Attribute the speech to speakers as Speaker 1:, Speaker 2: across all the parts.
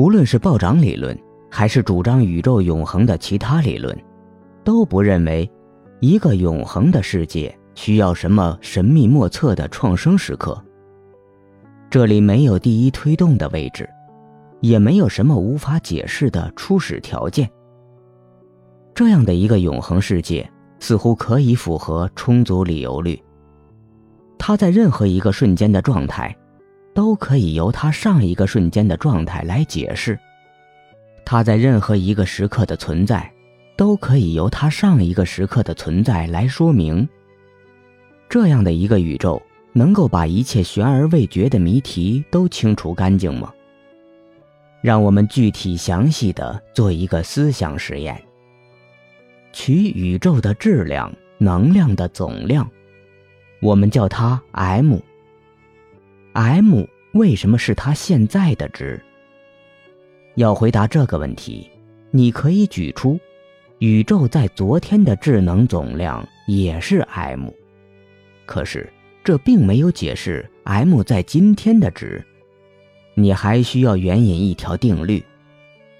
Speaker 1: 无论是暴涨理论，还是主张宇宙永恒的其他理论，都不认为一个永恒的世界需要什么神秘莫测的创生时刻。这里没有第一推动的位置，也没有什么无法解释的初始条件。这样的一个永恒世界，似乎可以符合充足理由律。它在任何一个瞬间的状态，都可以由它上一个瞬间的状态来解释；它在任何一个时刻的存在，都可以由它上一个时刻的存在来说明。这样的一个宇宙。能够把一切悬而未决的谜题都清除干净吗？让我们具体详细的做一个思想实验。取宇宙的质量、能量的总量，我们叫它 m。M 为什么是它现在的值？要回答这个问题，你可以举出，宇宙在昨天的智能总量也是 m。可是。这并没有解释 m 在今天的值，你还需要援引一条定律，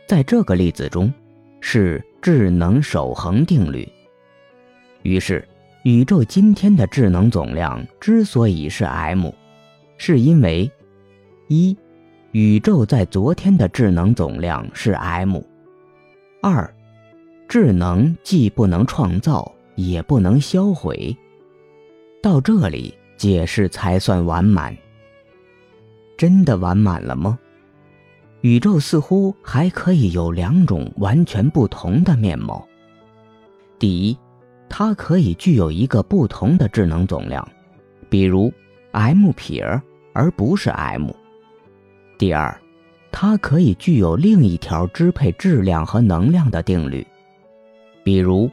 Speaker 1: 在这个例子中，是智能守恒定律。于是，宇宙今天的智能总量之所以是 m，是因为一，宇宙在昨天的智能总量是 m；二，智能既不能创造，也不能销毁。到这里。解释才算完满。真的完满了吗？宇宙似乎还可以有两种完全不同的面貌。第一，它可以具有一个不同的智能总量，比如 m 撇而不是 m。第二，它可以具有另一条支配质量和能量的定律，比如。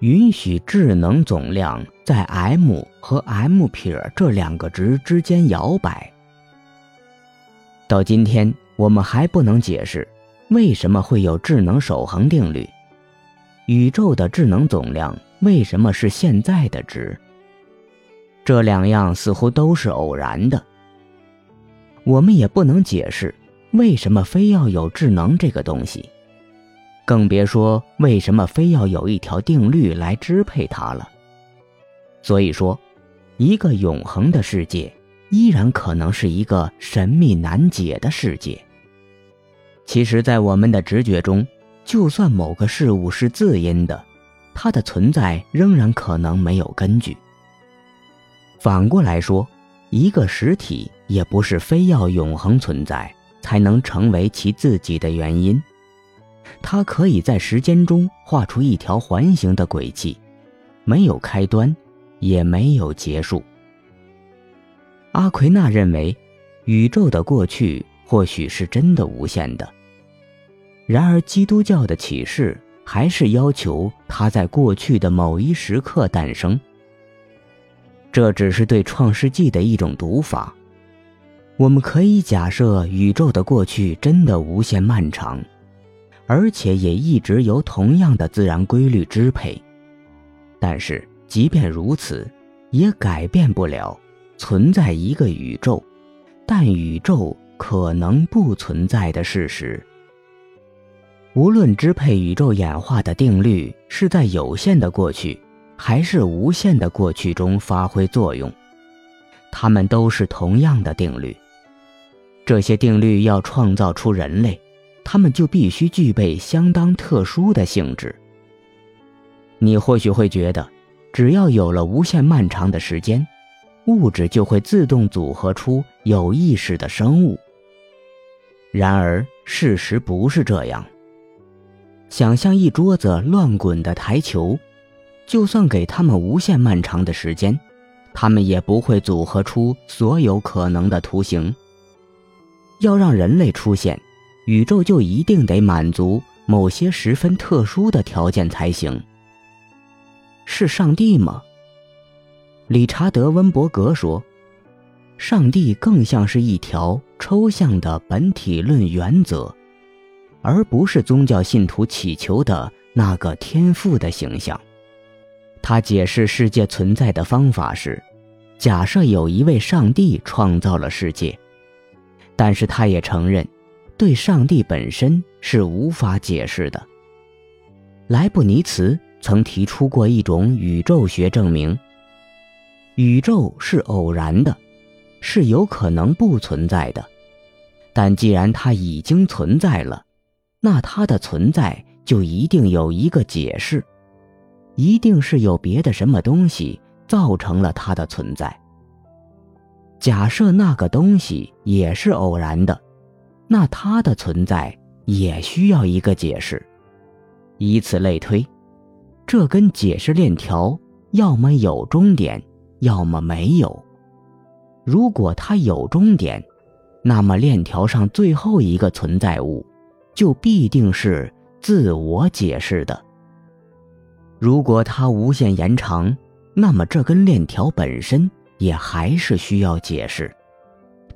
Speaker 1: 允许智能总量在 m 和 m 撇这两个值之间摇摆。到今天，我们还不能解释为什么会有智能守恒定律，宇宙的智能总量为什么是现在的值。这两样似乎都是偶然的。我们也不能解释为什么非要有智能这个东西。更别说为什么非要有一条定律来支配它了。所以说，一个永恒的世界依然可能是一个神秘难解的世界。其实，在我们的直觉中，就算某个事物是自因的，它的存在仍然可能没有根据。反过来说，一个实体也不是非要永恒存在才能成为其自己的原因。它可以在时间中画出一条环形的轨迹，没有开端，也没有结束。阿奎那认为，宇宙的过去或许是真的无限的。然而，基督教的启示还是要求它在过去的某一时刻诞生。这只是对《创世纪》的一种读法。我们可以假设宇宙的过去真的无限漫长。而且也一直由同样的自然规律支配，但是即便如此，也改变不了存在一个宇宙，但宇宙可能不存在的事实。无论支配宇宙演化的定律是在有限的过去，还是无限的过去中发挥作用，它们都是同样的定律。这些定律要创造出人类。他们就必须具备相当特殊的性质。你或许会觉得，只要有了无限漫长的时间，物质就会自动组合出有意识的生物。然而，事实不是这样。想象一桌子乱滚的台球，就算给他们无限漫长的时间，他们也不会组合出所有可能的图形。要让人类出现。宇宙就一定得满足某些十分特殊的条件才行。是上帝吗？理查德·温伯格说：“上帝更像是一条抽象的本体论原则，而不是宗教信徒祈求的那个天赋的形象。”他解释世界存在的方法是：假设有一位上帝创造了世界，但是他也承认。对上帝本身是无法解释的。莱布尼茨曾提出过一种宇宙学证明：宇宙是偶然的，是有可能不存在的。但既然它已经存在了，那它的存在就一定有一个解释，一定是有别的什么东西造成了它的存在。假设那个东西也是偶然的。那它的存在也需要一个解释，以此类推，这根解释链条要么有终点，要么没有。如果它有终点，那么链条上最后一个存在物就必定是自我解释的。如果它无限延长，那么这根链条本身也还是需要解释。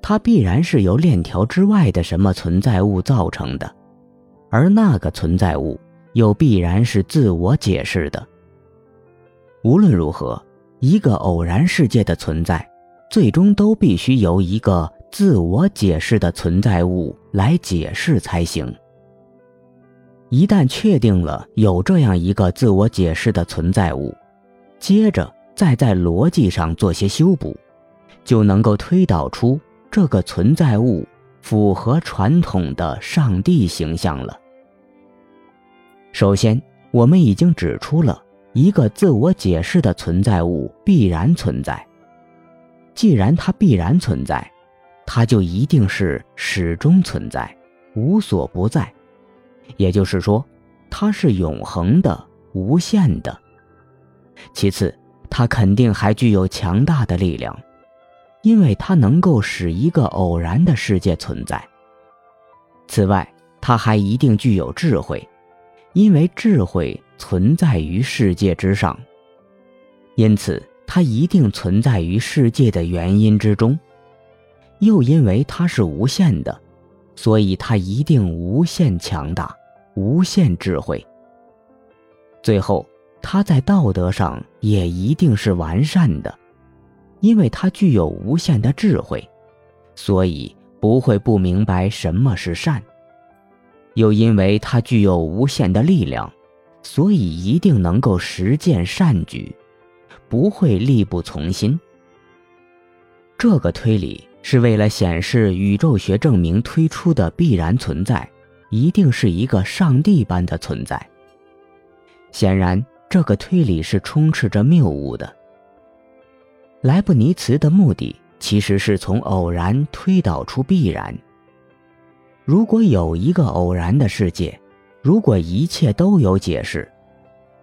Speaker 1: 它必然是由链条之外的什么存在物造成的，而那个存在物又必然是自我解释的。无论如何，一个偶然世界的存在，最终都必须由一个自我解释的存在物来解释才行。一旦确定了有这样一个自我解释的存在物，接着再在逻辑上做些修补，就能够推导出。这个存在物符合传统的上帝形象了。首先，我们已经指出了一个自我解释的存在物必然存在。既然它必然存在，它就一定是始终存在，无所不在。也就是说，它是永恒的、无限的。其次，它肯定还具有强大的力量。因为它能够使一个偶然的世界存在。此外，它还一定具有智慧，因为智慧存在于世界之上。因此，它一定存在于世界的原因之中。又因为它是无限的，所以它一定无限强大、无限智慧。最后，他在道德上也一定是完善的。因为他具有无限的智慧，所以不会不明白什么是善；又因为他具有无限的力量，所以一定能够实践善举，不会力不从心。这个推理是为了显示宇宙学证明推出的必然存在，一定是一个上帝般的存在。显然，这个推理是充斥着谬误的。莱布尼茨的目的其实是从偶然推导出必然。如果有一个偶然的世界，如果一切都有解释，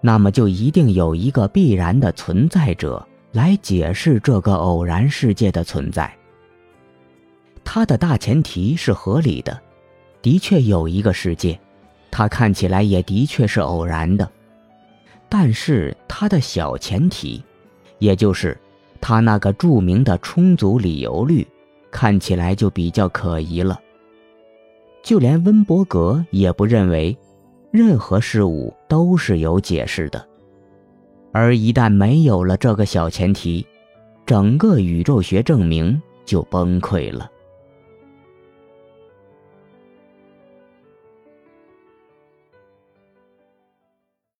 Speaker 1: 那么就一定有一个必然的存在者来解释这个偶然世界的存在。它的大前提是合理的，的确有一个世界，它看起来也的确是偶然的，但是它的小前提，也就是。他那个著名的充足理由律，看起来就比较可疑了。就连温伯格也不认为，任何事物都是有解释的。而一旦没有了这个小前提，整个宇宙学证明就崩溃了。